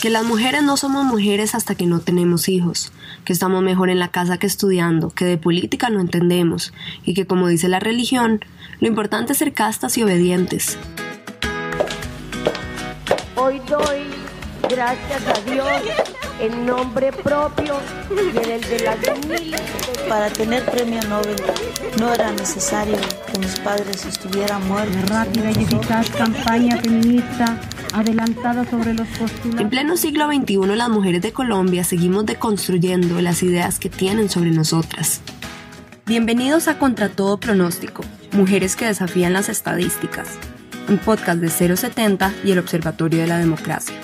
que las mujeres no somos mujeres hasta que no tenemos hijos, que estamos mejor en la casa que estudiando, que de política no entendemos y que como dice la religión, lo importante es ser castas y obedientes. Hoy doy gracias a Dios en nombre propio y en el de las miles. Para tener premio Nobel no era necesario que mis padres estuvieran muertos. Rápida y eficaz campaña feminista adelantada sobre los postulados. En pleno siglo XXI las mujeres de Colombia seguimos deconstruyendo las ideas que tienen sobre nosotras. Bienvenidos a Contra Todo Pronóstico, Mujeres que desafían las estadísticas, un podcast de 070 y el Observatorio de la Democracia.